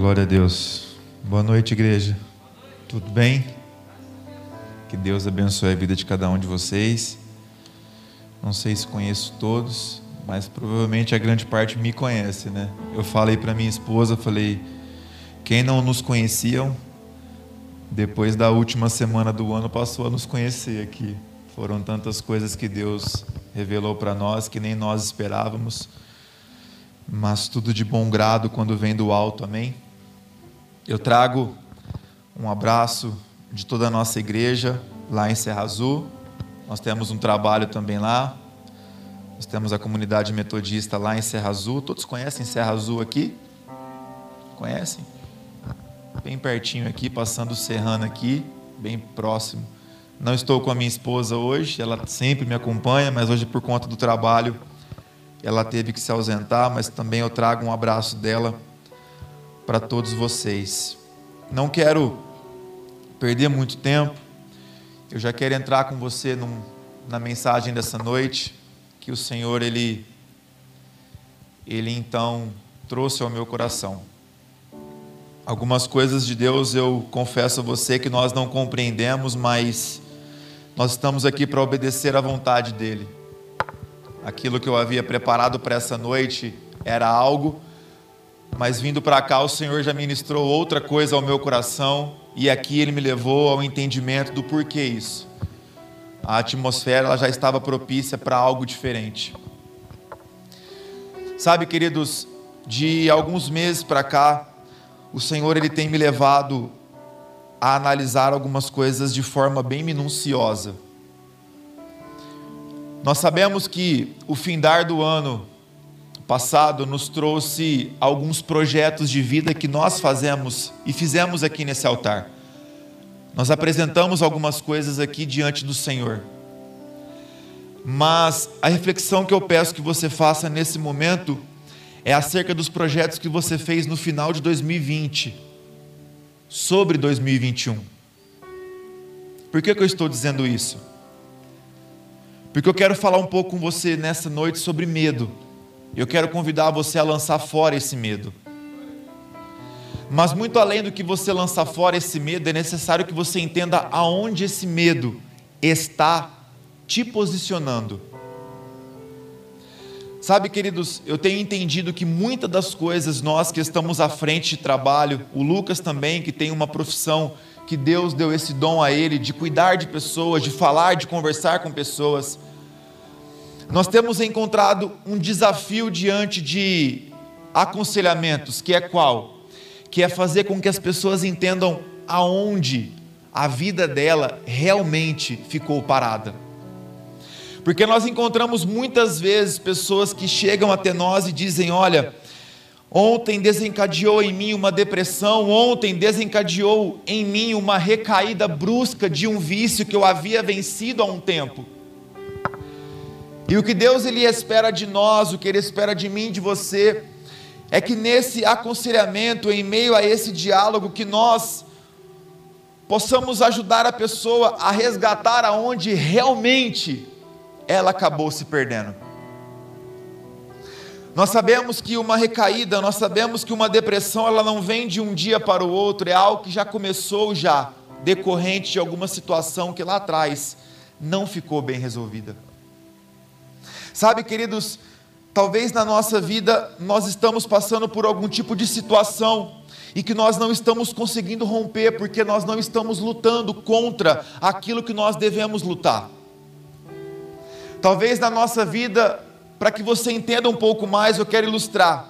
Glória a Deus. Boa noite, igreja. Tudo bem? Que Deus abençoe a vida de cada um de vocês. Não sei se conheço todos, mas provavelmente a grande parte me conhece, né? Eu falei para minha esposa, falei, quem não nos conheciam, depois da última semana do ano passou a nos conhecer aqui. Foram tantas coisas que Deus revelou para nós que nem nós esperávamos mas tudo de bom grado quando vem do alto, amém? Eu trago um abraço de toda a nossa igreja lá em Serra Azul. Nós temos um trabalho também lá. Nós temos a comunidade metodista lá em Serra Azul. Todos conhecem Serra Azul aqui? Conhecem? Bem pertinho aqui, passando o Serrano aqui, bem próximo. Não estou com a minha esposa hoje, ela sempre me acompanha, mas hoje por conta do trabalho ela teve que se ausentar, mas também eu trago um abraço dela para todos vocês. Não quero perder muito tempo, eu já quero entrar com você num, na mensagem dessa noite, que o Senhor, Ele, Ele então trouxe ao meu coração. Algumas coisas de Deus eu confesso a você que nós não compreendemos, mas nós estamos aqui para obedecer à vontade dEle aquilo que eu havia preparado para essa noite era algo, mas vindo para cá o Senhor já ministrou outra coisa ao meu coração e aqui ele me levou ao entendimento do porquê isso. A atmosfera ela já estava propícia para algo diferente. Sabe, queridos, de alguns meses para cá, o Senhor ele tem me levado a analisar algumas coisas de forma bem minuciosa nós sabemos que o findar do ano passado nos trouxe alguns projetos de vida que nós fazemos e fizemos aqui nesse altar. Nós apresentamos algumas coisas aqui diante do Senhor. Mas a reflexão que eu peço que você faça nesse momento é acerca dos projetos que você fez no final de 2020, sobre 2021. Por que, que eu estou dizendo isso? Porque eu quero falar um pouco com você nessa noite sobre medo. Eu quero convidar você a lançar fora esse medo. Mas muito além do que você lançar fora esse medo, é necessário que você entenda aonde esse medo está te posicionando. Sabe, queridos, eu tenho entendido que muitas das coisas nós que estamos à frente de trabalho, o Lucas também, que tem uma profissão que Deus deu esse dom a ele de cuidar de pessoas, de falar, de conversar com pessoas. Nós temos encontrado um desafio diante de aconselhamentos, que é qual? Que é fazer com que as pessoas entendam aonde a vida dela realmente ficou parada. Porque nós encontramos muitas vezes pessoas que chegam até nós e dizem: Olha, Ontem desencadeou em mim uma depressão, ontem desencadeou em mim uma recaída brusca de um vício que eu havia vencido há um tempo. E o que Deus ele espera de nós, o que ele espera de mim, de você, é que nesse aconselhamento, em meio a esse diálogo, que nós possamos ajudar a pessoa a resgatar aonde realmente ela acabou se perdendo. Nós sabemos que uma recaída, nós sabemos que uma depressão, ela não vem de um dia para o outro, é algo que já começou já, decorrente de alguma situação que lá atrás não ficou bem resolvida. Sabe, queridos, talvez na nossa vida nós estamos passando por algum tipo de situação e que nós não estamos conseguindo romper porque nós não estamos lutando contra aquilo que nós devemos lutar. Talvez na nossa vida para que você entenda um pouco mais, eu quero ilustrar.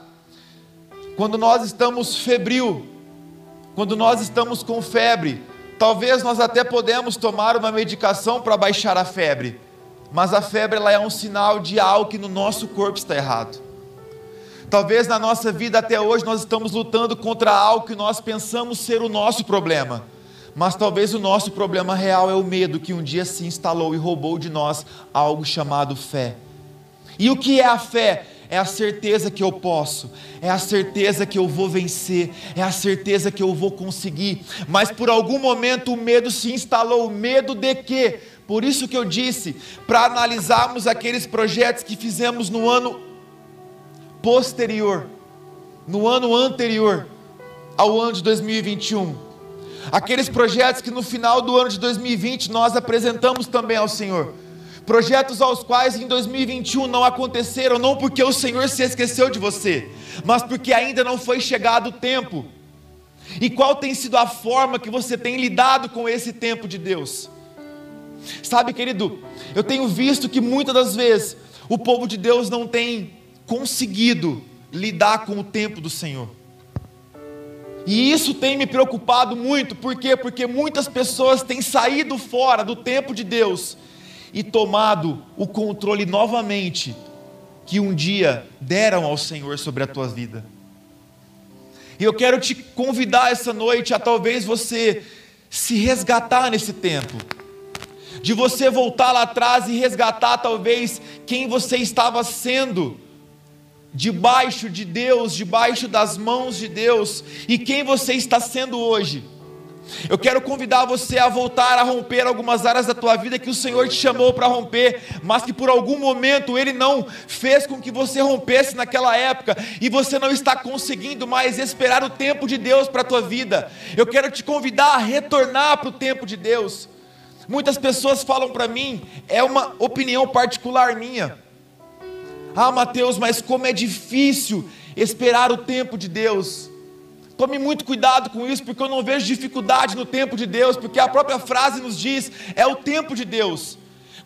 Quando nós estamos febril, quando nós estamos com febre, talvez nós até podemos tomar uma medicação para baixar a febre, mas a febre ela é um sinal de algo que no nosso corpo está errado. Talvez na nossa vida até hoje nós estamos lutando contra algo que nós pensamos ser o nosso problema. Mas talvez o nosso problema real é o medo que um dia se instalou e roubou de nós algo chamado fé. E o que é a fé? É a certeza que eu posso, é a certeza que eu vou vencer, é a certeza que eu vou conseguir. Mas por algum momento o medo se instalou, o medo de quê? Por isso que eu disse, para analisarmos aqueles projetos que fizemos no ano posterior, no ano anterior ao ano de 2021. Aqueles projetos que no final do ano de 2020 nós apresentamos também ao Senhor. Projetos aos quais em 2021 não aconteceram, não porque o Senhor se esqueceu de você, mas porque ainda não foi chegado o tempo. E qual tem sido a forma que você tem lidado com esse tempo de Deus? Sabe, querido, eu tenho visto que muitas das vezes o povo de Deus não tem conseguido lidar com o tempo do Senhor. E isso tem me preocupado muito, por quê? Porque muitas pessoas têm saído fora do tempo de Deus e tomado o controle novamente que um dia deram ao Senhor sobre a tua vida. E eu quero te convidar essa noite a talvez você se resgatar nesse tempo, de você voltar lá atrás e resgatar talvez quem você estava sendo debaixo de Deus, debaixo das mãos de Deus, e quem você está sendo hoje. Eu quero convidar você a voltar a romper algumas áreas da tua vida que o Senhor te chamou para romper, mas que por algum momento Ele não fez com que você rompesse naquela época e você não está conseguindo mais esperar o tempo de Deus para a tua vida. Eu quero te convidar a retornar para o tempo de Deus. Muitas pessoas falam para mim, é uma opinião particular minha ah, Mateus, mas como é difícil esperar o tempo de Deus. Tome muito cuidado com isso, porque eu não vejo dificuldade no tempo de Deus, porque a própria frase nos diz: é o tempo de Deus.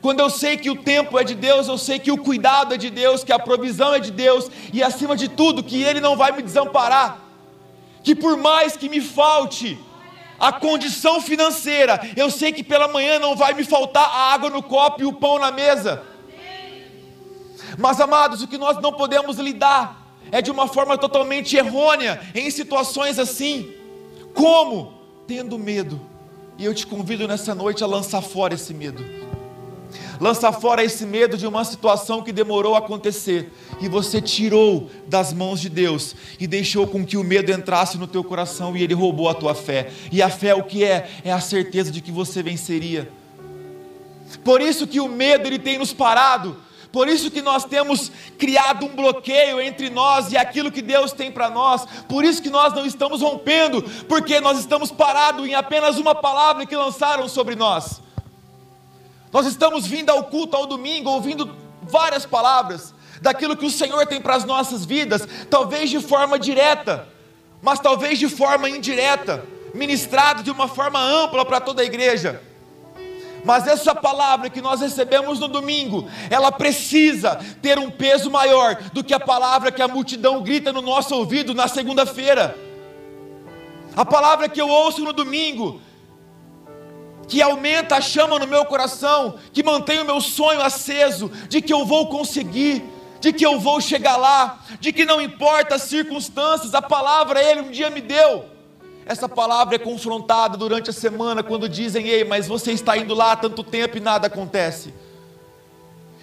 Quando eu sei que o tempo é de Deus, eu sei que o cuidado é de Deus, que a provisão é de Deus, e acima de tudo, que Ele não vai me desamparar. Que por mais que me falte a condição financeira, eu sei que pela manhã não vai me faltar a água no copo e o pão na mesa mas amados, o que nós não podemos lidar é de uma forma totalmente errônea em situações assim. Como? Tendo medo. E eu te convido nessa noite a lançar fora esse medo. Lança fora esse medo de uma situação que demorou a acontecer e você tirou das mãos de Deus e deixou com que o medo entrasse no teu coração e ele roubou a tua fé. E a fé o que é? É a certeza de que você venceria. Por isso que o medo ele tem nos parado, por isso que nós temos criado um bloqueio entre nós e aquilo que Deus tem para nós. Por isso que nós não estamos rompendo, porque nós estamos parados em apenas uma palavra que lançaram sobre nós. Nós estamos vindo ao culto ao domingo, ouvindo várias palavras daquilo que o Senhor tem para as nossas vidas, talvez de forma direta, mas talvez de forma indireta, ministrado de uma forma ampla para toda a igreja. Mas essa palavra que nós recebemos no domingo, ela precisa ter um peso maior do que a palavra que a multidão grita no nosso ouvido na segunda-feira. A palavra que eu ouço no domingo, que aumenta a chama no meu coração, que mantém o meu sonho aceso, de que eu vou conseguir, de que eu vou chegar lá, de que não importa as circunstâncias, a palavra Ele um dia me deu. Essa palavra é confrontada durante a semana quando dizem: Ei, mas você está indo lá há tanto tempo e nada acontece.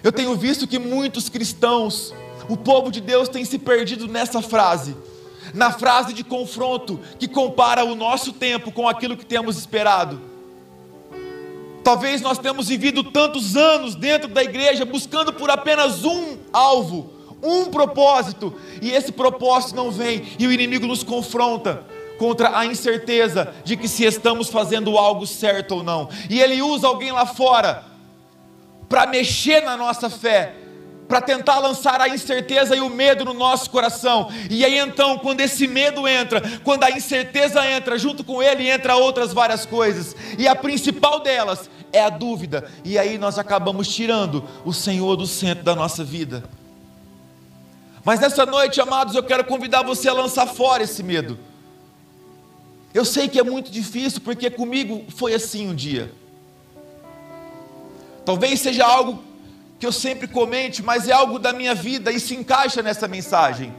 Eu tenho visto que muitos cristãos, o povo de Deus tem se perdido nessa frase, na frase de confronto que compara o nosso tempo com aquilo que temos esperado. Talvez nós temos vivido tantos anos dentro da igreja buscando por apenas um alvo, um propósito, e esse propósito não vem e o inimigo nos confronta contra a incerteza de que se estamos fazendo algo certo ou não. E ele usa alguém lá fora para mexer na nossa fé, para tentar lançar a incerteza e o medo no nosso coração. E aí então, quando esse medo entra, quando a incerteza entra, junto com ele entra outras várias coisas. E a principal delas é a dúvida. E aí nós acabamos tirando o Senhor do centro da nossa vida. Mas nessa noite, amados, eu quero convidar você a lançar fora esse medo. Eu sei que é muito difícil, porque comigo foi assim um dia. Talvez seja algo que eu sempre comente, mas é algo da minha vida e se encaixa nessa mensagem.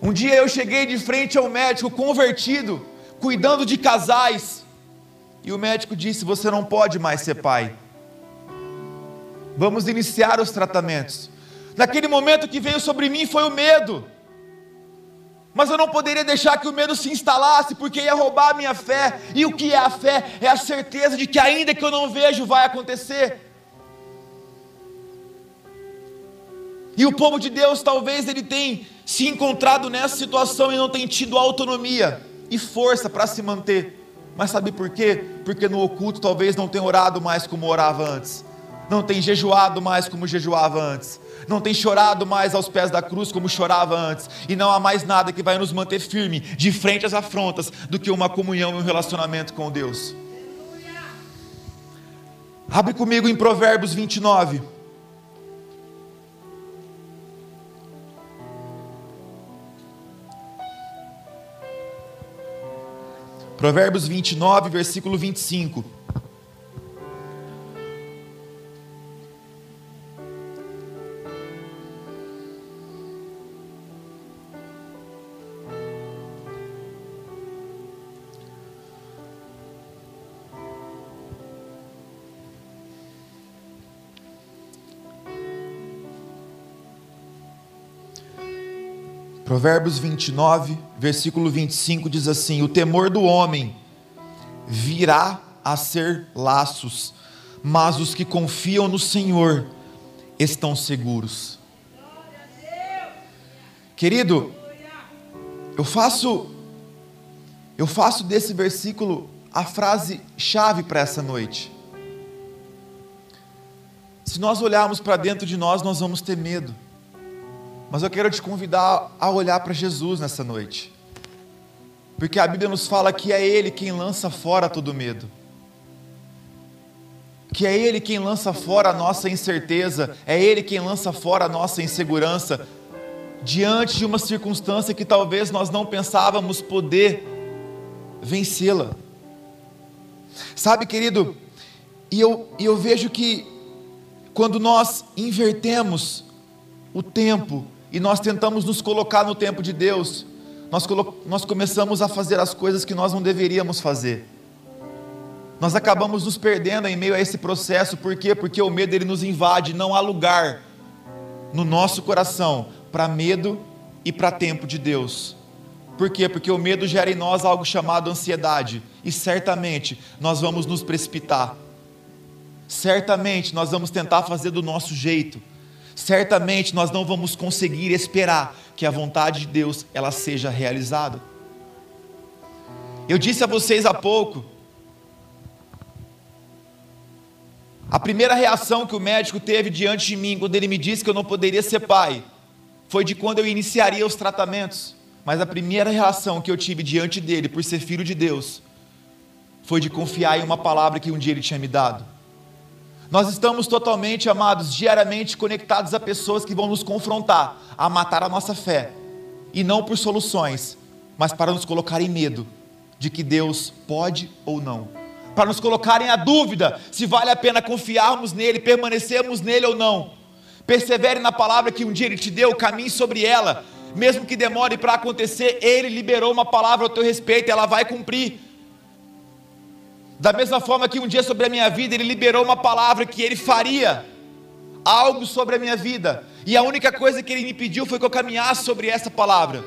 Um dia eu cheguei de frente ao médico convertido, cuidando de casais, e o médico disse: Você não pode mais ser pai. Vamos iniciar os tratamentos. Naquele momento que veio sobre mim foi o medo. Mas eu não poderia deixar que o medo se instalasse, porque ia roubar a minha fé. E o que é a fé? É a certeza de que, ainda que eu não vejo, vai acontecer. E o povo de Deus talvez ele tenha se encontrado nessa situação e não tenha tido autonomia e força para se manter. Mas sabe por quê? Porque no oculto talvez não tenha orado mais como orava antes, não tem jejuado mais como jejuava antes, não tem chorado mais aos pés da cruz como chorava antes, e não há mais nada que vai nos manter firme de frente às afrontas do que uma comunhão e um relacionamento com Deus. Abre comigo em Provérbios 29. Provérbios 29, versículo 25. Provérbios 29, versículo 25 diz assim: O temor do homem virá a ser laços, mas os que confiam no Senhor estão seguros. Querido, eu faço eu faço desse versículo a frase chave para essa noite. Se nós olharmos para dentro de nós, nós vamos ter medo. Mas eu quero te convidar a olhar para Jesus nessa noite. Porque a Bíblia nos fala que é Ele quem lança fora todo medo. Que é Ele quem lança fora a nossa incerteza, é Ele quem lança fora a nossa insegurança, diante de uma circunstância que talvez nós não pensávamos poder vencê-la. Sabe, querido, e eu, eu vejo que quando nós invertemos o tempo e nós tentamos nos colocar no tempo de Deus, nós, nós começamos a fazer as coisas que nós não deveríamos fazer. Nós acabamos nos perdendo em meio a esse processo, por quê? Porque o medo ele nos invade, não há lugar no nosso coração para medo e para tempo de Deus. Por quê? Porque o medo gera em nós algo chamado ansiedade, e certamente nós vamos nos precipitar. Certamente nós vamos tentar fazer do nosso jeito certamente nós não vamos conseguir esperar que a vontade de Deus ela seja realizada. Eu disse a vocês há pouco, a primeira reação que o médico teve diante de mim quando ele me disse que eu não poderia ser pai, foi de quando eu iniciaria os tratamentos. Mas a primeira reação que eu tive diante dele, por ser filho de Deus, foi de confiar em uma palavra que um dia ele tinha me dado. Nós estamos totalmente, amados, diariamente conectados a pessoas que vão nos confrontar, a matar a nossa fé, e não por soluções, mas para nos colocar em medo de que Deus pode ou não, para nos colocarem a dúvida se vale a pena confiarmos nele, permanecermos nele ou não. Persevere na palavra que um dia ele te deu, caminhe sobre ela, mesmo que demore para acontecer, ele liberou uma palavra ao teu respeito, ela vai cumprir. Da mesma forma que um dia sobre a minha vida ele liberou uma palavra que ele faria algo sobre a minha vida, e a única coisa que ele me pediu foi que eu caminhasse sobre essa palavra.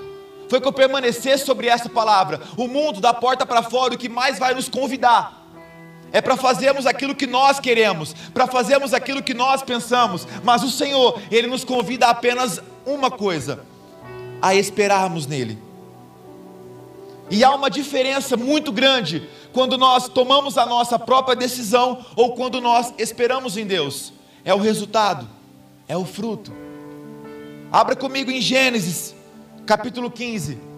Foi que eu permanecesse sobre essa palavra. O mundo da porta para fora, o que mais vai nos convidar é para fazermos aquilo que nós queremos, para fazermos aquilo que nós pensamos, mas o Senhor, Ele nos convida a apenas uma coisa: a esperarmos nele. E há uma diferença muito grande quando nós tomamos a nossa própria decisão ou quando nós esperamos em Deus. É o resultado, é o fruto. Abra comigo em Gênesis, capítulo 15.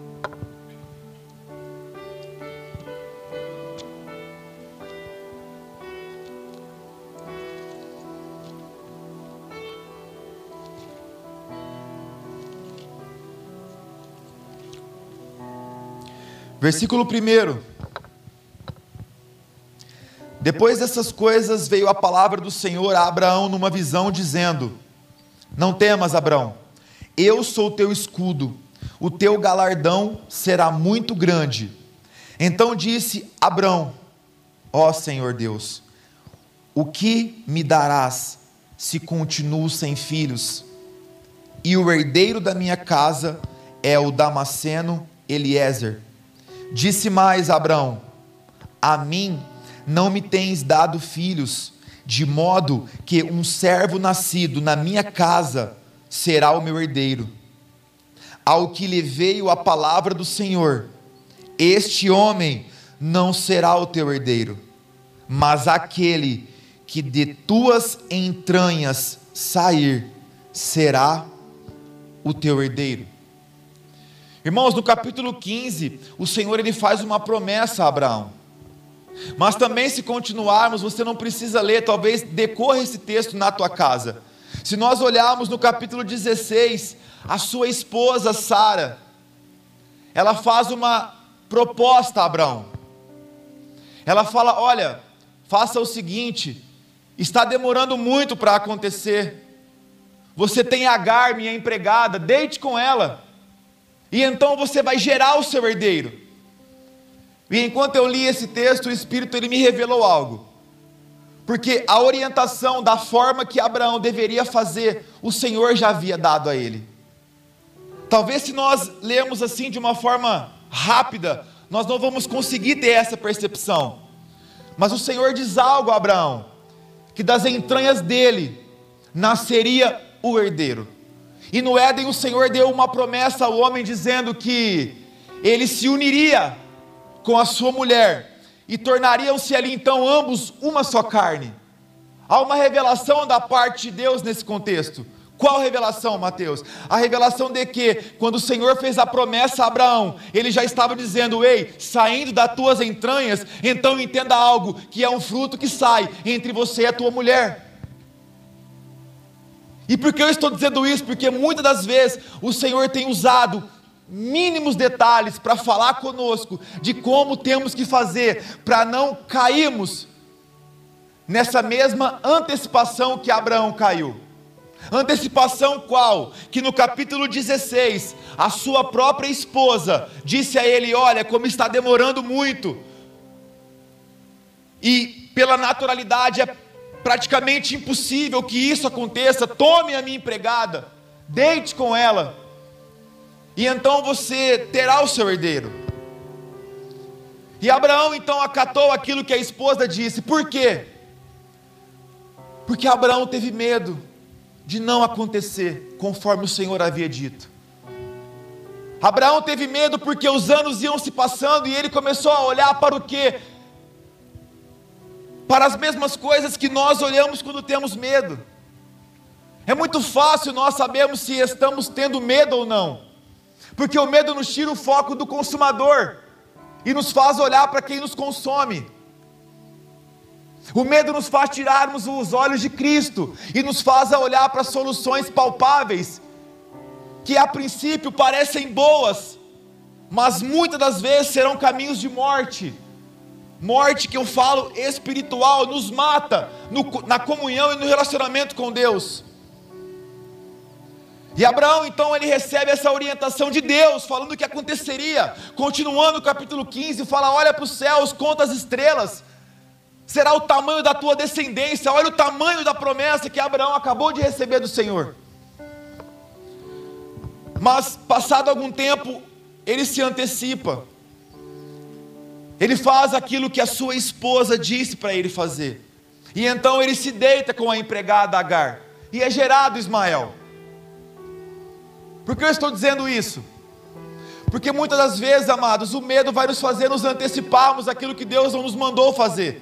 Versículo 1. Depois dessas coisas veio a palavra do Senhor a Abraão numa visão, dizendo: Não temas, Abraão, eu sou teu escudo, o teu galardão será muito grande. Então disse Abraão: Ó Senhor Deus, o que me darás se continuo sem filhos? E o herdeiro da minha casa é o Damasceno Eliezer. Disse mais Abraão: A mim não me tens dado filhos, de modo que um servo nascido na minha casa será o meu herdeiro. Ao que lhe veio a palavra do Senhor, este homem não será o teu herdeiro, mas aquele que de tuas entranhas sair será o teu herdeiro. Irmãos, no capítulo 15, o Senhor ele faz uma promessa a Abraão. Mas também se continuarmos, você não precisa ler, talvez decorra esse texto na tua casa. Se nós olharmos no capítulo 16, a sua esposa Sara, ela faz uma proposta a Abraão. Ela fala: "Olha, faça o seguinte, está demorando muito para acontecer. Você tem Agar, minha empregada, deite com ela. E então você vai gerar o seu herdeiro. E enquanto eu li esse texto, o Espírito ele me revelou algo. Porque a orientação da forma que Abraão deveria fazer, o Senhor já havia dado a ele. Talvez se nós lermos assim de uma forma rápida, nós não vamos conseguir ter essa percepção. Mas o Senhor diz algo a Abraão: que das entranhas dele nasceria o herdeiro. E no Éden o Senhor deu uma promessa ao homem dizendo que ele se uniria com a sua mulher e tornariam-se ali então ambos uma só carne. Há uma revelação da parte de Deus nesse contexto. Qual revelação, Mateus? A revelação de que, quando o Senhor fez a promessa a Abraão, ele já estava dizendo: Ei, saindo das tuas entranhas, então entenda algo, que é um fruto que sai entre você e a tua mulher. E por que eu estou dizendo isso? Porque muitas das vezes o Senhor tem usado mínimos detalhes para falar conosco de como temos que fazer para não cairmos nessa mesma antecipação que Abraão caiu. Antecipação qual? Que no capítulo 16, a sua própria esposa disse a ele: Olha, como está demorando muito. E pela naturalidade é praticamente impossível que isso aconteça. Tome a minha empregada, deite com ela, e então você terá o seu herdeiro. E Abraão então acatou aquilo que a esposa disse, por quê? Porque Abraão teve medo de não acontecer conforme o Senhor havia dito. Abraão teve medo porque os anos iam se passando e ele começou a olhar para o que? Para as mesmas coisas que nós olhamos quando temos medo. É muito fácil nós sabermos se estamos tendo medo ou não, porque o medo nos tira o foco do consumador e nos faz olhar para quem nos consome. O medo nos faz tirarmos os olhos de Cristo e nos faz olhar para soluções palpáveis que a princípio parecem boas, mas muitas das vezes serão caminhos de morte. Morte que eu falo espiritual nos mata no, na comunhão e no relacionamento com Deus. E Abraão então ele recebe essa orientação de Deus, falando o que aconteceria. Continuando o capítulo 15, fala: Olha para os céus, conta as estrelas será o tamanho da tua descendência. Olha o tamanho da promessa que Abraão acabou de receber do Senhor. Mas, passado algum tempo, ele se antecipa. Ele faz aquilo que a sua esposa disse para ele fazer. E então ele se deita com a empregada Agar. E é gerado Ismael. Por que eu estou dizendo isso? Porque muitas das vezes, amados, o medo vai nos fazer nos anteciparmos aquilo que Deus não nos mandou fazer.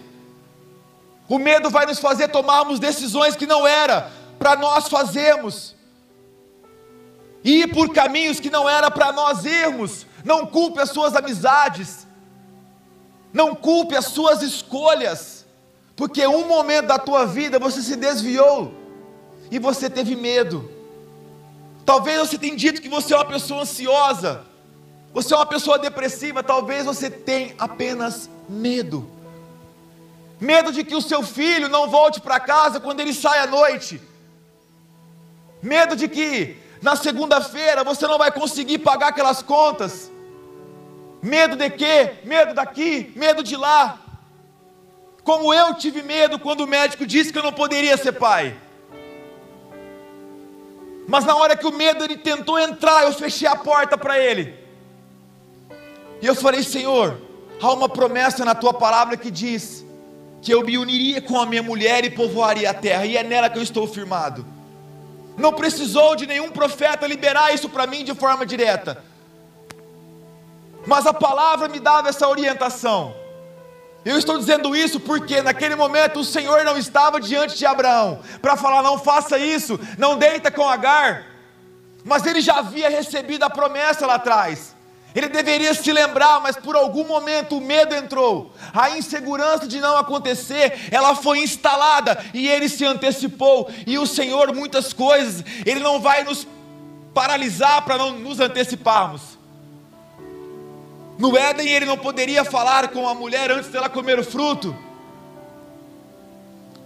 O medo vai nos fazer tomarmos decisões que não era para nós fazermos. Ir por caminhos que não era para nós irmos. Não culpe as suas amizades. Não culpe as suas escolhas. Porque um momento da tua vida você se desviou e você teve medo. Talvez você tenha dito que você é uma pessoa ansiosa. Você é uma pessoa depressiva, talvez você tenha apenas medo medo de que o seu filho não volte para casa quando ele sai à noite, medo de que na segunda-feira você não vai conseguir pagar aquelas contas, medo de quê? Medo daqui, medo de lá. Como eu tive medo quando o médico disse que eu não poderia ser pai. Mas na hora que o medo ele tentou entrar, eu fechei a porta para ele. E eu falei: Senhor, há uma promessa na tua palavra que diz que eu me uniria com a minha mulher e povoaria a terra, e é nela que eu estou firmado. Não precisou de nenhum profeta liberar isso para mim de forma direta. Mas a palavra me dava essa orientação. Eu estou dizendo isso porque naquele momento o Senhor não estava diante de Abraão para falar: não faça isso, não deita com Agar. Mas ele já havia recebido a promessa lá atrás. Ele deveria se lembrar, mas por algum momento o medo entrou. A insegurança de não acontecer, ela foi instalada e ele se antecipou. E o Senhor, muitas coisas, ele não vai nos paralisar para não nos anteciparmos. No Éden ele não poderia falar com a mulher antes dela comer o fruto.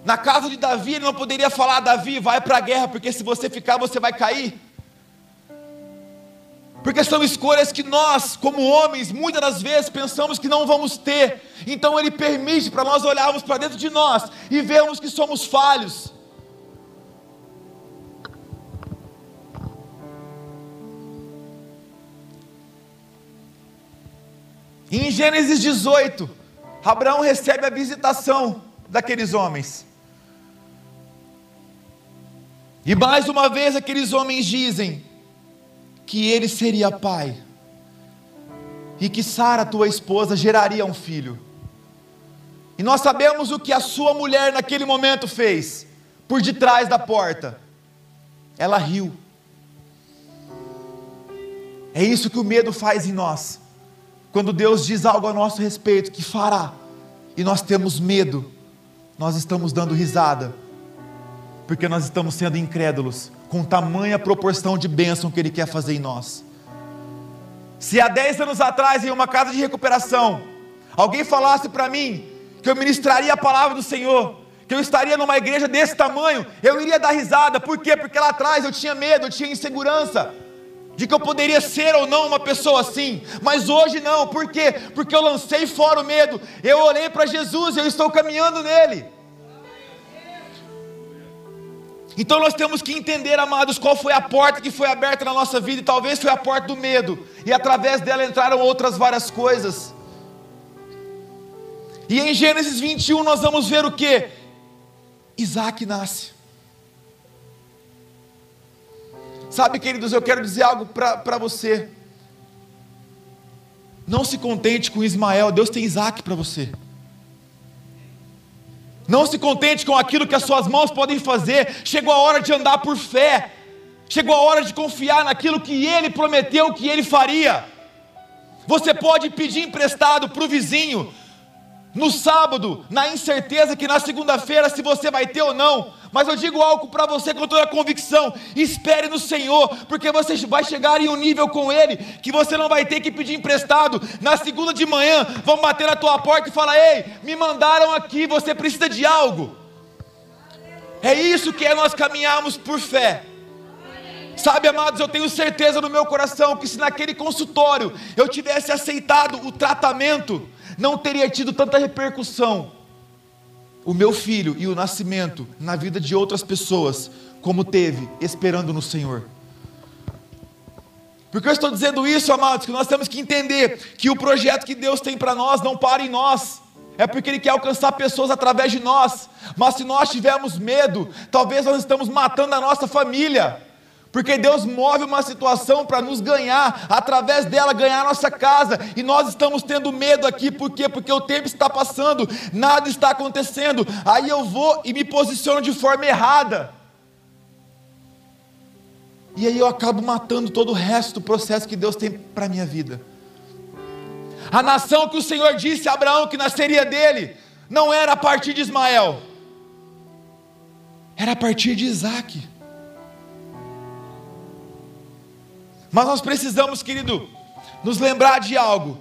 Na casa de Davi ele não poderia falar: Davi, vai para a guerra, porque se você ficar você vai cair. Porque são escolhas que nós, como homens, muitas das vezes pensamos que não vamos ter. Então ele permite para nós olharmos para dentro de nós e vermos que somos falhos. Em Gênesis 18, Abraão recebe a visitação daqueles homens. E mais uma vez aqueles homens dizem que ele seria pai. E que Sara, tua esposa, geraria um filho. E nós sabemos o que a sua mulher naquele momento fez, por detrás da porta. Ela riu. É isso que o medo faz em nós. Quando Deus diz algo a nosso respeito que fará, e nós temos medo, nós estamos dando risada, porque nós estamos sendo incrédulos com tamanha proporção de bênção que Ele quer fazer em nós. Se há 10 anos atrás, em uma casa de recuperação, alguém falasse para mim que eu ministraria a palavra do Senhor, que eu estaria numa igreja desse tamanho, eu iria dar risada, por quê? Porque lá atrás eu tinha medo, eu tinha insegurança, de que eu poderia ser ou não uma pessoa assim, mas hoje não, por quê? Porque eu lancei fora o medo, eu olhei para Jesus, eu estou caminhando nele. Então nós temos que entender, amados, qual foi a porta que foi aberta na nossa vida, e talvez foi a porta do medo, e através dela entraram outras várias coisas. E em Gênesis 21 nós vamos ver o que? Isaac nasce. Sabe, queridos, eu quero dizer algo para você. Não se contente com Ismael, Deus tem Isaac para você. Não se contente com aquilo que as suas mãos podem fazer. Chegou a hora de andar por fé. Chegou a hora de confiar naquilo que ele prometeu que ele faria. Você pode pedir emprestado para o vizinho, no sábado, na incerteza que na segunda-feira se você vai ter ou não. Mas eu digo algo para você com toda a convicção: espere no Senhor, porque você vai chegar em um nível com Ele que você não vai ter que pedir emprestado. Na segunda de manhã, vão bater na tua porta e falar: Ei, me mandaram aqui, você precisa de algo. É isso que é nós caminharmos por fé. Sabe, amados, eu tenho certeza no meu coração que se naquele consultório eu tivesse aceitado o tratamento, não teria tido tanta repercussão o meu filho e o nascimento na vida de outras pessoas, como teve, esperando no Senhor. Porque eu estou dizendo isso, amados, que nós temos que entender que o projeto que Deus tem para nós não para em nós, é porque Ele quer alcançar pessoas através de nós, mas se nós tivermos medo, talvez nós estamos matando a nossa família. Porque Deus move uma situação para nos ganhar, através dela ganhar nossa casa, e nós estamos tendo medo aqui, por quê? Porque o tempo está passando, nada está acontecendo, aí eu vou e me posiciono de forma errada, e aí eu acabo matando todo o resto do processo que Deus tem para a minha vida. A nação que o Senhor disse a Abraão que nasceria dele, não era a partir de Ismael, era a partir de Isaac. Mas nós precisamos, querido, nos lembrar de algo.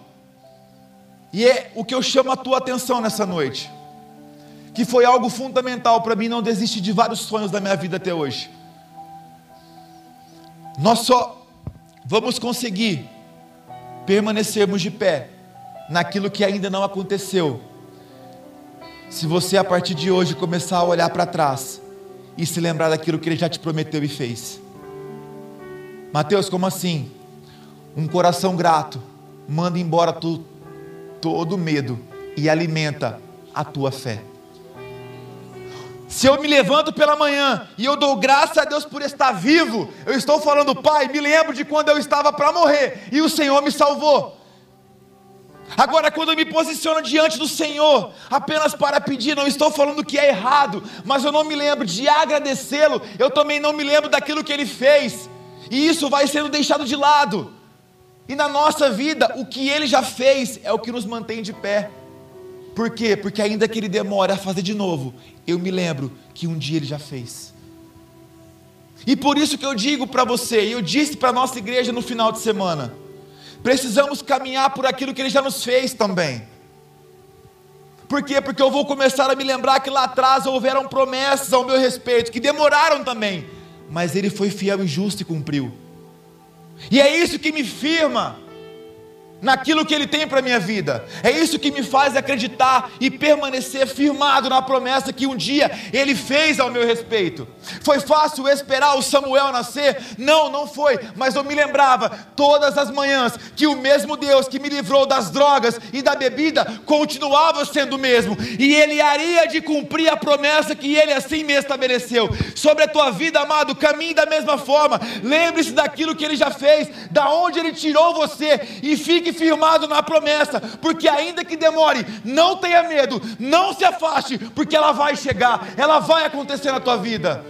E é o que eu chamo a tua atenção nessa noite. Que foi algo fundamental para mim não desistir de vários sonhos da minha vida até hoje. Nós só vamos conseguir permanecermos de pé naquilo que ainda não aconteceu. Se você a partir de hoje começar a olhar para trás e se lembrar daquilo que ele já te prometeu e fez. Mateus, como assim? Um coração grato manda embora tu, todo medo e alimenta a tua fé. Se eu me levanto pela manhã e eu dou graça a Deus por estar vivo, eu estou falando, Pai, me lembro de quando eu estava para morrer e o Senhor me salvou. Agora, quando eu me posiciono diante do Senhor, apenas para pedir, não estou falando que é errado, mas eu não me lembro de agradecê-lo, eu também não me lembro daquilo que ele fez, e isso vai sendo deixado de lado. E na nossa vida, o que ele já fez é o que nos mantém de pé. Por quê? Porque ainda que ele demore a fazer de novo, eu me lembro que um dia ele já fez. E por isso que eu digo para você, e eu disse para a nossa igreja no final de semana, precisamos caminhar por aquilo que ele já nos fez também. Por quê? Porque eu vou começar a me lembrar que lá atrás houveram promessas ao meu respeito, que demoraram também, mas ele foi fiel e justo e cumpriu. E é isso que me firma naquilo que Ele tem para a minha vida. É isso que me faz acreditar e permanecer firmado na promessa que um dia Ele fez ao meu respeito. Foi fácil esperar o Samuel nascer? Não, não foi, mas eu me lembrava todas as manhãs que o mesmo Deus que me livrou das drogas e da bebida continuava sendo o mesmo, e Ele haria de cumprir a promessa que Ele assim me estabeleceu. Sobre a tua vida, amado, caminhe da mesma forma. Lembre-se daquilo que Ele já fez, da onde Ele tirou você, e fique firmado na promessa, porque ainda que demore, não tenha medo, não se afaste, porque ela vai chegar, ela vai acontecer na tua vida.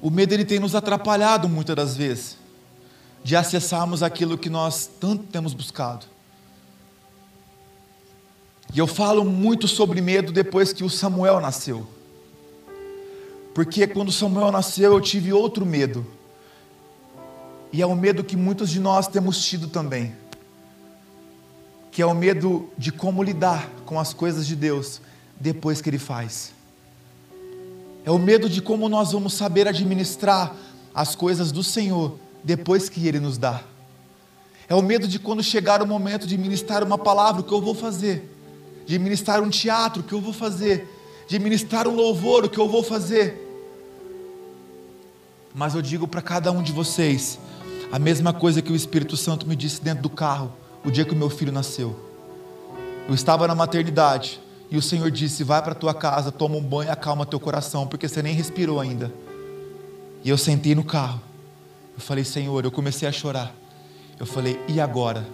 O medo ele tem nos atrapalhado muitas das vezes de acessarmos aquilo que nós tanto temos buscado. E eu falo muito sobre medo depois que o Samuel nasceu. Porque quando Samuel nasceu, eu tive outro medo. E é o medo que muitos de nós temos tido também. Que é o medo de como lidar com as coisas de Deus depois que Ele faz. É o medo de como nós vamos saber administrar as coisas do Senhor depois que Ele nos dá. É o medo de quando chegar o momento de ministrar uma palavra, o que eu vou fazer? De ministrar um teatro, o que eu vou fazer? De ministrar um louvor, o que eu vou fazer? Mas eu digo para cada um de vocês a mesma coisa que o Espírito Santo me disse dentro do carro, o dia que o meu filho nasceu. Eu estava na maternidade e o Senhor disse: Vai para tua casa, toma um banho e acalma teu coração, porque você nem respirou ainda. E eu sentei no carro. Eu falei: Senhor, eu comecei a chorar. Eu falei: E agora?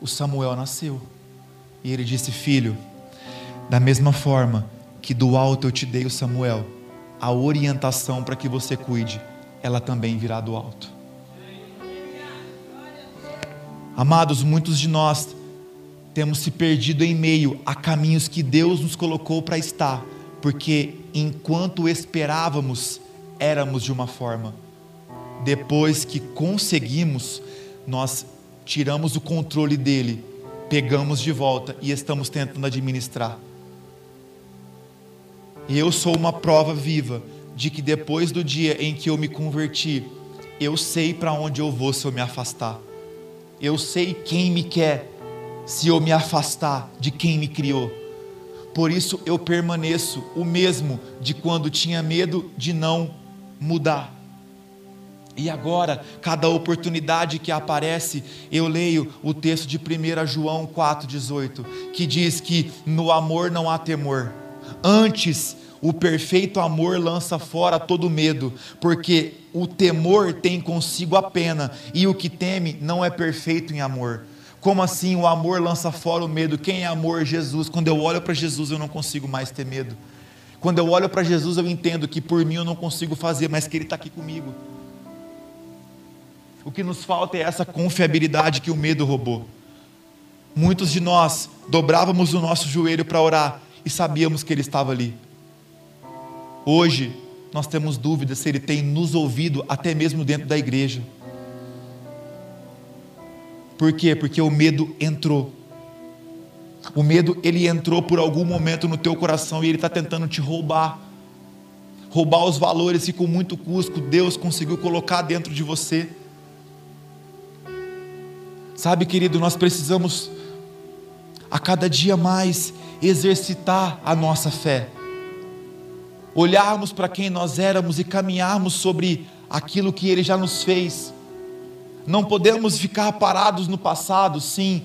O Samuel nasceu. E ele disse: Filho, da mesma forma que do alto eu te dei o Samuel, a orientação para que você cuide ela também virá do alto. Amados, muitos de nós temos se perdido em meio a caminhos que Deus nos colocou para estar, porque enquanto esperávamos, éramos de uma forma. Depois que conseguimos, nós tiramos o controle dele, pegamos de volta e estamos tentando administrar. E eu sou uma prova viva de que depois do dia em que eu me converti, eu sei para onde eu vou se eu me afastar. Eu sei quem me quer se eu me afastar de quem me criou. Por isso eu permaneço o mesmo de quando tinha medo de não mudar. E agora, cada oportunidade que aparece, eu leio o texto de 1 João 4,18, que diz que no amor não há temor, antes o perfeito amor lança fora todo medo, porque o temor tem consigo a pena, e o que teme não é perfeito em amor. Como assim o amor lança fora o medo? Quem é amor? Jesus. Quando eu olho para Jesus, eu não consigo mais ter medo. Quando eu olho para Jesus, eu entendo que por mim eu não consigo fazer, mas que Ele está aqui comigo. O que nos falta é essa confiabilidade que o medo roubou. Muitos de nós dobrávamos o nosso joelho para orar e sabíamos que Ele estava ali. Hoje, nós temos dúvida se Ele tem nos ouvido, até mesmo dentro da igreja. Por quê? Porque o medo entrou. O medo, ele entrou por algum momento no teu coração e ele está tentando te roubar. Roubar os valores que com muito custo Deus conseguiu colocar dentro de você. Sabe, querido, nós precisamos a cada dia mais exercitar a nossa fé olharmos para quem nós éramos e caminharmos sobre aquilo que Ele já nos fez. Não podemos ficar parados no passado, sim.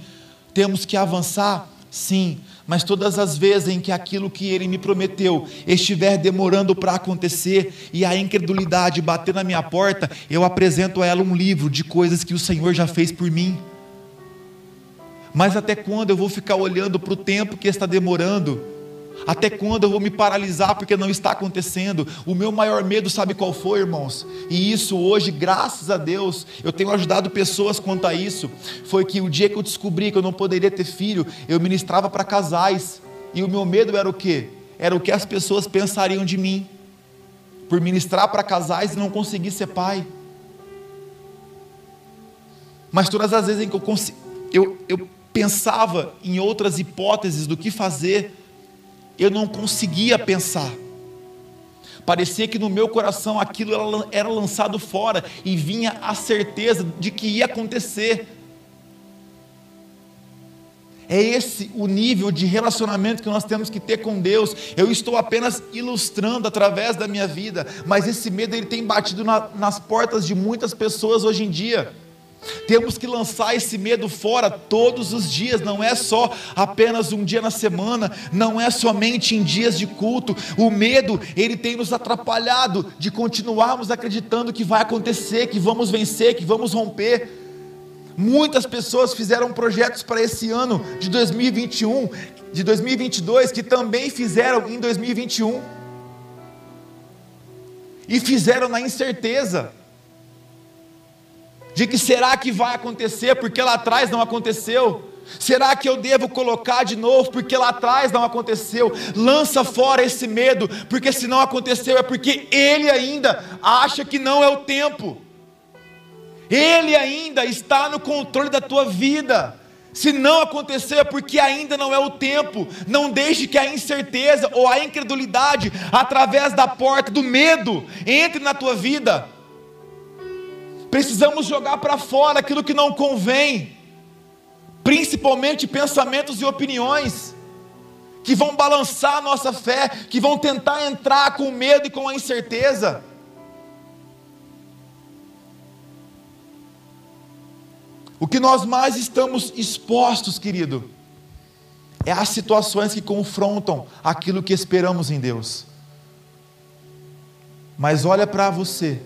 Temos que avançar, sim. Mas todas as vezes em que aquilo que ele me prometeu estiver demorando para acontecer e a incredulidade bater na minha porta, eu apresento a ela um livro de coisas que o Senhor já fez por mim. Mas até quando eu vou ficar olhando para o tempo que está demorando? Até quando eu vou me paralisar porque não está acontecendo? O meu maior medo, sabe qual foi, irmãos? E isso hoje, graças a Deus, eu tenho ajudado pessoas quanto a isso. Foi que o dia que eu descobri que eu não poderia ter filho, eu ministrava para casais. E o meu medo era o quê? Era o que as pessoas pensariam de mim. Por ministrar para casais e não conseguir ser pai. Mas todas as vezes em que eu, eu, eu pensava em outras hipóteses do que fazer, eu não conseguia pensar. Parecia que no meu coração aquilo era lançado fora e vinha a certeza de que ia acontecer. É esse o nível de relacionamento que nós temos que ter com Deus. Eu estou apenas ilustrando através da minha vida, mas esse medo ele tem batido na, nas portas de muitas pessoas hoje em dia. Temos que lançar esse medo fora todos os dias, não é só apenas um dia na semana, não é somente em dias de culto. O medo, ele tem nos atrapalhado de continuarmos acreditando que vai acontecer, que vamos vencer, que vamos romper. Muitas pessoas fizeram projetos para esse ano de 2021, de 2022, que também fizeram em 2021. E fizeram na incerteza de que será que vai acontecer porque lá atrás não aconteceu? Será que eu devo colocar de novo porque lá atrás não aconteceu? Lança fora esse medo, porque se não aconteceu é porque ele ainda acha que não é o tempo. Ele ainda está no controle da tua vida. Se não aconteceu é porque ainda não é o tempo. Não deixe que a incerteza ou a incredulidade, através da porta do medo, entre na tua vida. Precisamos jogar para fora aquilo que não convém, principalmente pensamentos e opiniões que vão balançar a nossa fé, que vão tentar entrar com medo e com a incerteza. O que nós mais estamos expostos, querido, é as situações que confrontam aquilo que esperamos em Deus. Mas olha para você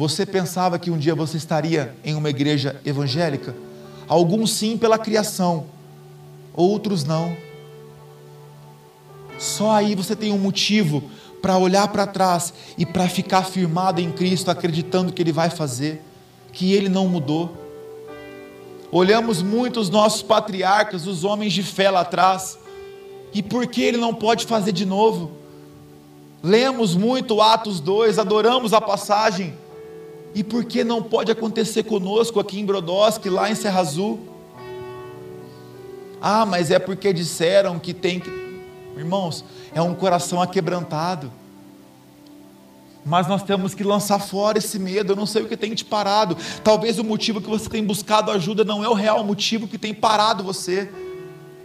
você pensava que um dia você estaria em uma igreja evangélica? Alguns sim pela criação, outros não. Só aí você tem um motivo para olhar para trás e para ficar firmado em Cristo, acreditando que Ele vai fazer, que Ele não mudou. Olhamos muito os nossos patriarcas, os homens de fé lá atrás, e por que Ele não pode fazer de novo? Lemos muito Atos 2, adoramos a passagem, e por que não pode acontecer conosco aqui em Brodowski, lá em Serra Azul? Ah, mas é porque disseram que tem que. Irmãos, é um coração aquebrantado. Mas nós temos que lançar fora esse medo. Eu não sei o que tem te parado. Talvez o motivo que você tem buscado ajuda não é o real motivo que tem parado você.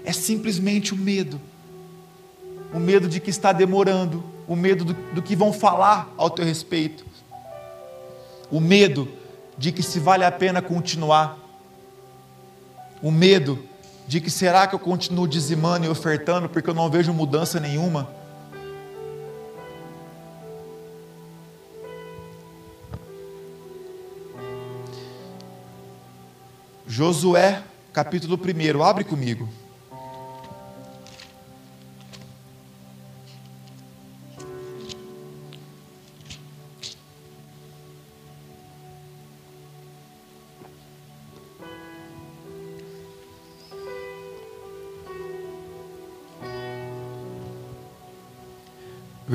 É simplesmente o medo. O medo de que está demorando. O medo do, do que vão falar ao teu respeito o medo de que se vale a pena continuar, o medo de que será que eu continuo dizimando e ofertando porque eu não vejo mudança nenhuma. Josué, capítulo 1, abre comigo.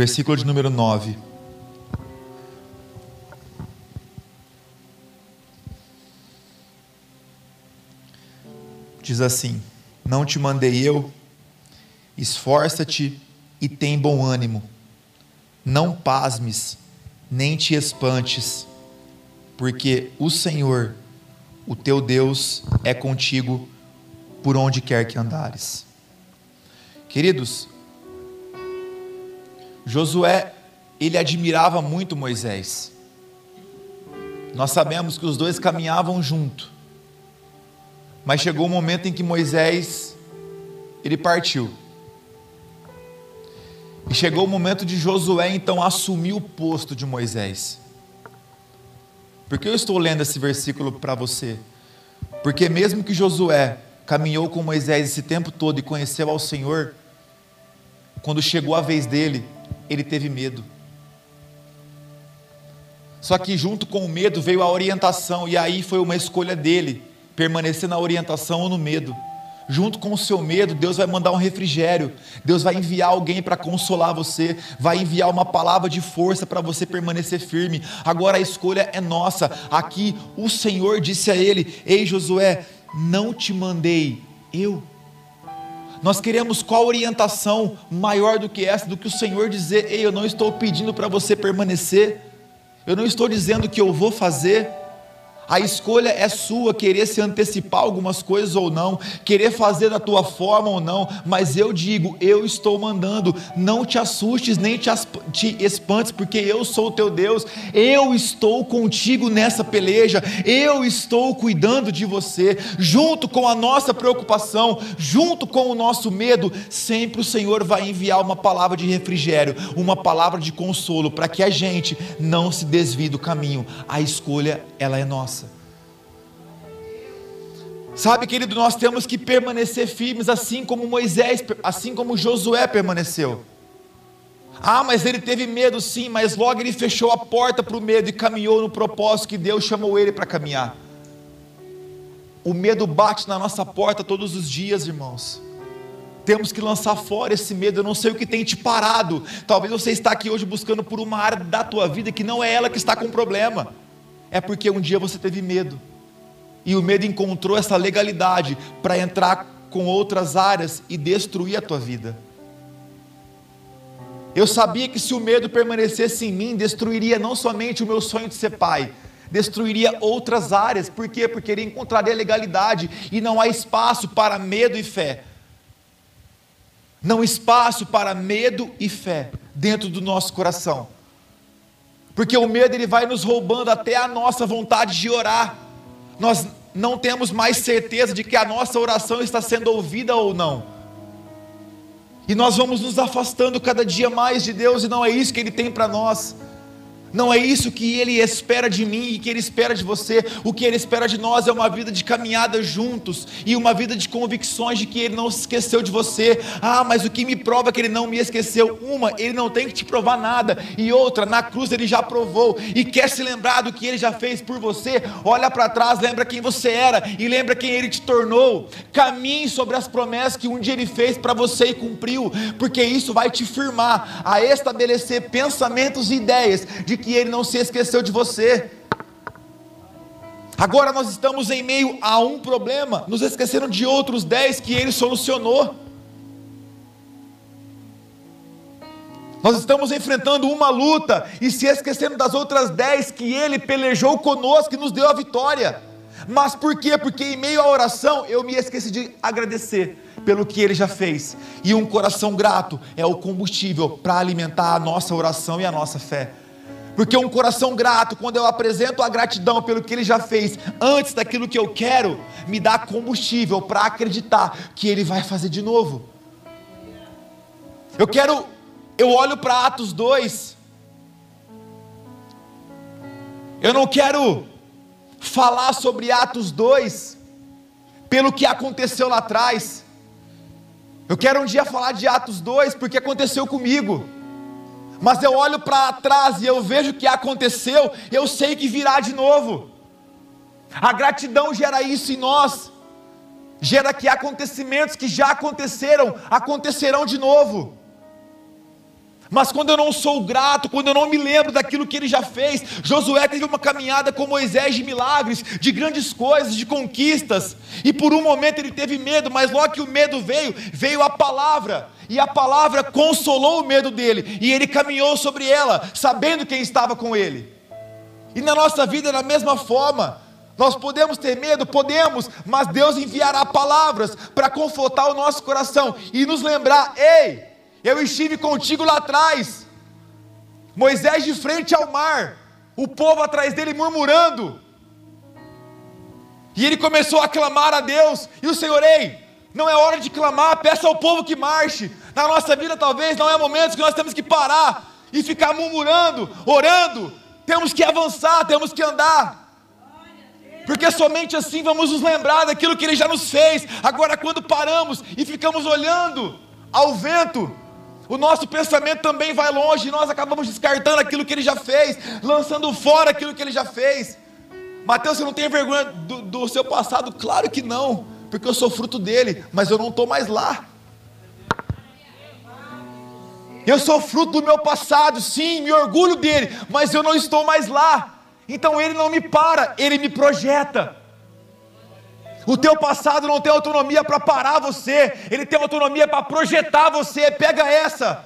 Versículo de número 9. Diz assim: Não te mandei eu, esforça-te e tem bom ânimo, não pasmes, nem te espantes, porque o Senhor, o teu Deus, é contigo por onde quer que andares. Queridos, Josué, ele admirava muito Moisés. Nós sabemos que os dois caminhavam junto. Mas chegou o momento em que Moisés ele partiu. E chegou o momento de Josué então assumir o posto de Moisés. Por que eu estou lendo esse versículo para você? Porque mesmo que Josué caminhou com Moisés esse tempo todo e conheceu ao Senhor, quando chegou a vez dele, ele teve medo. Só que junto com o medo veio a orientação, e aí foi uma escolha dele, permanecer na orientação ou no medo. Junto com o seu medo, Deus vai mandar um refrigério, Deus vai enviar alguém para consolar você, vai enviar uma palavra de força para você permanecer firme. Agora a escolha é nossa. Aqui o Senhor disse a ele: Ei Josué, não te mandei eu. Nós queremos qual orientação maior do que essa, do que o Senhor dizer: Ei, eu não estou pedindo para você permanecer, eu não estou dizendo que eu vou fazer, a escolha é sua, querer se antecipar algumas coisas ou não, querer fazer da tua forma ou não, mas eu digo, eu estou mandando, não te assustes nem te, te espantes, porque eu sou o teu Deus, eu estou contigo nessa peleja, eu estou cuidando de você, junto com a nossa preocupação, junto com o nosso medo, sempre o Senhor vai enviar uma palavra de refrigério, uma palavra de consolo, para que a gente não se desvie do caminho, a escolha ela é nossa. Sabe, querido, nós temos que permanecer firmes assim como Moisés, assim como Josué permaneceu. Ah, mas ele teve medo sim, mas logo ele fechou a porta para o medo e caminhou no propósito que Deus chamou ele para caminhar. O medo bate na nossa porta todos os dias, irmãos. Temos que lançar fora esse medo. Eu não sei o que tem te parado. Talvez você está aqui hoje buscando por uma área da tua vida que não é ela que está com problema. É porque um dia você teve medo. E o medo encontrou essa legalidade para entrar com outras áreas e destruir a tua vida. Eu sabia que se o medo permanecesse em mim, destruiria não somente o meu sonho de ser pai, destruiria outras áreas. Por quê? Porque ele encontraria legalidade e não há espaço para medo e fé. Não há espaço para medo e fé dentro do nosso coração. Porque o medo ele vai nos roubando até a nossa vontade de orar nós não temos mais certeza de que a nossa oração está sendo ouvida ou não. E nós vamos nos afastando cada dia mais de Deus, e não é isso que Ele tem para nós. Não é isso que Ele espera de mim e que Ele espera de você. O que Ele espera de nós é uma vida de caminhada juntos e uma vida de convicções de que Ele não se esqueceu de você. Ah, mas o que me prova que Ele não me esqueceu? Uma, Ele não tem que te provar nada. E outra, na cruz Ele já provou e quer se lembrar do que Ele já fez por você. Olha para trás, lembra quem você era e lembra quem Ele te tornou. Caminhe sobre as promessas que um dia Ele fez para você e cumpriu, porque isso vai te firmar a estabelecer pensamentos e ideias de que Ele não se esqueceu de você. Agora nós estamos em meio a um problema, nos esqueceram de outros dez que Ele solucionou. Nós estamos enfrentando uma luta e se esquecendo das outras dez que Ele pelejou conosco e nos deu a vitória. Mas por quê? Porque em meio à oração eu me esqueci de agradecer pelo que Ele já fez. E um coração grato é o combustível para alimentar a nossa oração e a nossa fé. Porque um coração grato, quando eu apresento a gratidão pelo que ele já fez, antes daquilo que eu quero, me dá combustível para acreditar que ele vai fazer de novo. Eu quero, eu olho para Atos 2. Eu não quero falar sobre Atos 2 pelo que aconteceu lá atrás. Eu quero um dia falar de Atos 2 porque aconteceu comigo mas eu olho para trás e eu vejo o que aconteceu, eu sei que virá de novo. A gratidão gera isso em nós, gera que acontecimentos que já aconteceram, acontecerão de novo. Mas quando eu não sou grato, quando eu não me lembro daquilo que ele já fez, Josué teve uma caminhada com Moisés de milagres, de grandes coisas, de conquistas, e por um momento ele teve medo, mas logo que o medo veio, veio a palavra, e a palavra consolou o medo dele, e ele caminhou sobre ela, sabendo quem estava com ele. E na nossa vida, da mesma forma, nós podemos ter medo, podemos, mas Deus enviará palavras para confortar o nosso coração e nos lembrar: ei, eu estive contigo lá atrás. Moisés de frente ao mar. o povo atrás dele murmurando. E ele começou a clamar a Deus, e o Senhor, ei, não é hora de clamar, peça ao povo que marche. Na nossa vida, talvez, não é momento que nós temos que parar e ficar murmurando, orando. Temos que avançar, temos que andar. Porque somente assim vamos nos lembrar daquilo que Ele já nos fez. Agora, quando paramos e ficamos olhando ao vento, o nosso pensamento também vai longe nós acabamos descartando aquilo que Ele já fez, lançando fora aquilo que Ele já fez. Mateus, você não tem vergonha do, do seu passado? Claro que não, porque eu sou fruto dele, mas eu não estou mais lá. Eu sou fruto do meu passado, sim, me orgulho dele, mas eu não estou mais lá. Então ele não me para, ele me projeta. O teu passado não tem autonomia para parar você, ele tem autonomia para projetar você. Pega essa.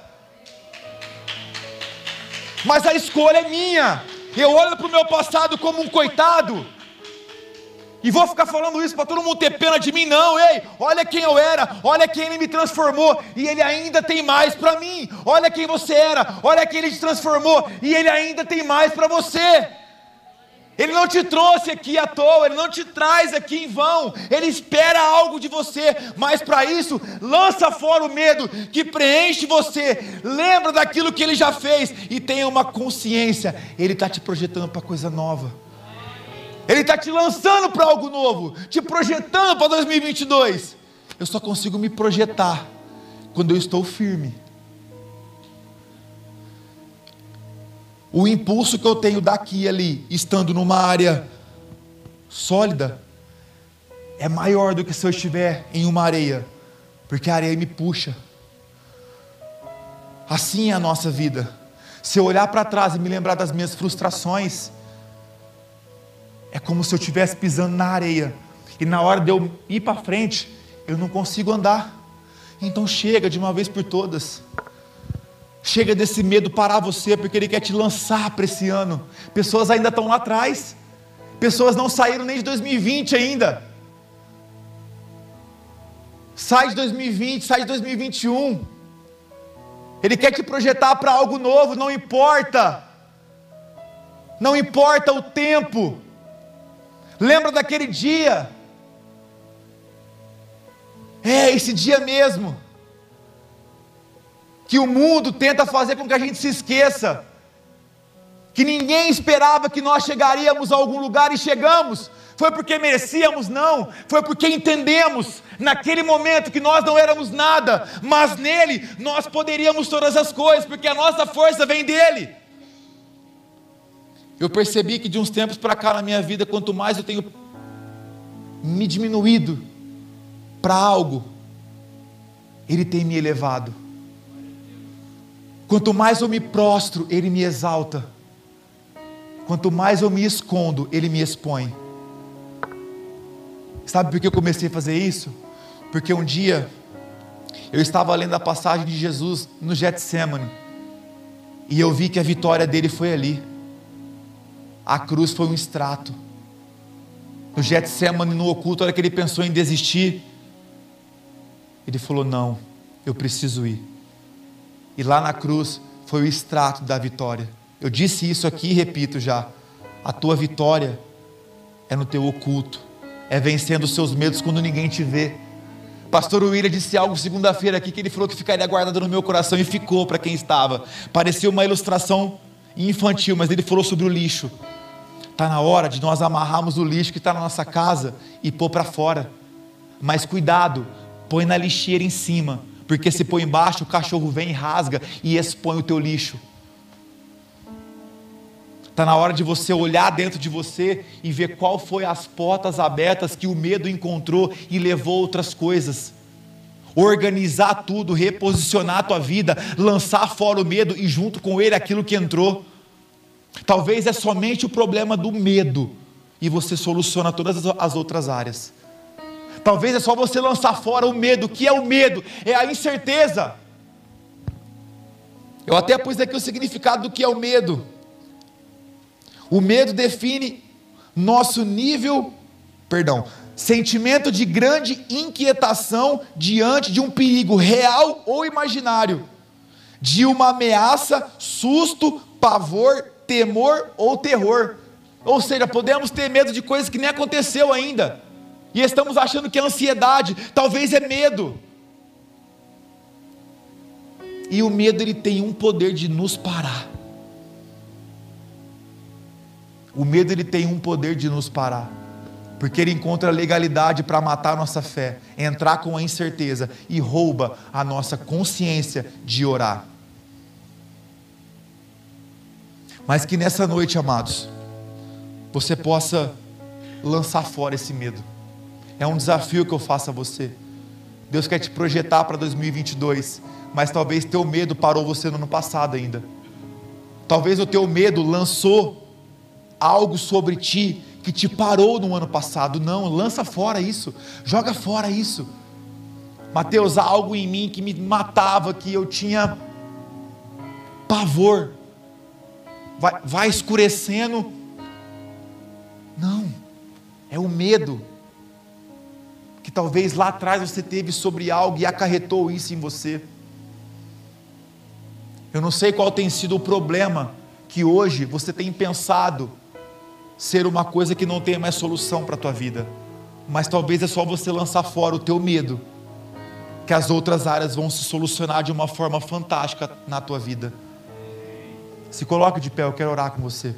Mas a escolha é minha. Eu olho para o meu passado como um coitado. E vou ficar falando isso para todo mundo ter pena de mim, não, ei, olha quem eu era, olha quem ele me transformou, e ele ainda tem mais para mim, olha quem você era, olha quem ele te transformou, e ele ainda tem mais para você. Ele não te trouxe aqui à toa, ele não te traz aqui em vão, ele espera algo de você, mas para isso, lança fora o medo que preenche você, lembra daquilo que ele já fez e tenha uma consciência, ele está te projetando para coisa nova, ele está te lançando para algo novo, te projetando para 2022. Eu só consigo me projetar quando eu estou firme o impulso que eu tenho daqui e ali, estando numa área sólida, é maior do que se eu estiver em uma areia, porque a areia me puxa. Assim é a nossa vida. Se eu olhar para trás e me lembrar das minhas frustrações, é como se eu estivesse pisando na areia, e na hora de eu ir para frente, eu não consigo andar. Então chega de uma vez por todas. Chega desse medo parar você, porque Ele quer te lançar para esse ano. Pessoas ainda estão lá atrás, pessoas não saíram nem de 2020 ainda. Sai de 2020, sai de 2021. Ele quer te projetar para algo novo, não importa. Não importa o tempo. Lembra daquele dia? É esse dia mesmo que o mundo tenta fazer com que a gente se esqueça, que ninguém esperava que nós chegaríamos a algum lugar e chegamos, foi porque merecíamos, não, foi porque entendemos naquele momento que nós não éramos nada, mas nele nós poderíamos todas as coisas, porque a nossa força vem dele. Eu percebi que de uns tempos para cá na minha vida, quanto mais eu tenho me diminuído para algo, ele tem me elevado. Quanto mais eu me prostro, Ele me exalta. Quanto mais eu me escondo, Ele me expõe. Sabe por que eu comecei a fazer isso? Porque um dia eu estava lendo a passagem de Jesus no Getsemane e eu vi que a vitória dele foi ali. A cruz foi um extrato. No Getsemane, no oculto, a hora que ele pensou em desistir, ele falou: Não, eu preciso ir. E lá na cruz foi o extrato da vitória. Eu disse isso aqui e repito já. A tua vitória é no teu oculto, é vencendo os seus medos quando ninguém te vê. Pastor William disse algo segunda-feira aqui que ele falou que ficaria guardado no meu coração e ficou para quem estava. Parecia uma ilustração infantil, mas ele falou sobre o lixo. Está na hora de nós amarrarmos o lixo que está na nossa casa e pôr para fora. Mas cuidado, põe na lixeira em cima, porque se põe embaixo, o cachorro vem, rasga e expõe o teu lixo. Está na hora de você olhar dentro de você e ver qual foi as portas abertas que o medo encontrou e levou outras coisas. Organizar tudo, reposicionar a tua vida, lançar fora o medo e junto com ele aquilo que entrou. Talvez é somente o problema do medo e você soluciona todas as outras áreas. Talvez é só você lançar fora o medo. O que é o medo? É a incerteza. Eu até pus aqui o significado do que é o medo. O medo define nosso nível, perdão, sentimento de grande inquietação diante de um perigo real ou imaginário, de uma ameaça, susto, pavor, temor ou terror. Ou seja, podemos ter medo de coisas que nem aconteceu ainda. E estamos achando que é ansiedade, talvez é medo. E o medo ele tem um poder de nos parar. O medo ele tem um poder de nos parar. Porque ele encontra legalidade para matar a nossa fé, entrar com a incerteza e rouba a nossa consciência de orar. Mas que nessa noite, amados, você possa lançar fora esse medo. É um desafio que eu faço a você. Deus quer te projetar para 2022, mas talvez teu medo parou você no ano passado ainda. Talvez o teu medo lançou algo sobre ti que te parou no ano passado. Não, lança fora isso, joga fora isso. Mateus, há algo em mim que me matava, que eu tinha pavor. Vai, vai escurecendo. Não, é o medo que talvez lá atrás você teve sobre algo e acarretou isso em você. Eu não sei qual tem sido o problema que hoje você tem pensado ser uma coisa que não tenha mais solução para a tua vida. Mas talvez é só você lançar fora o teu medo, que as outras áreas vão se solucionar de uma forma fantástica na tua vida. Se coloque de pé, eu quero orar com você.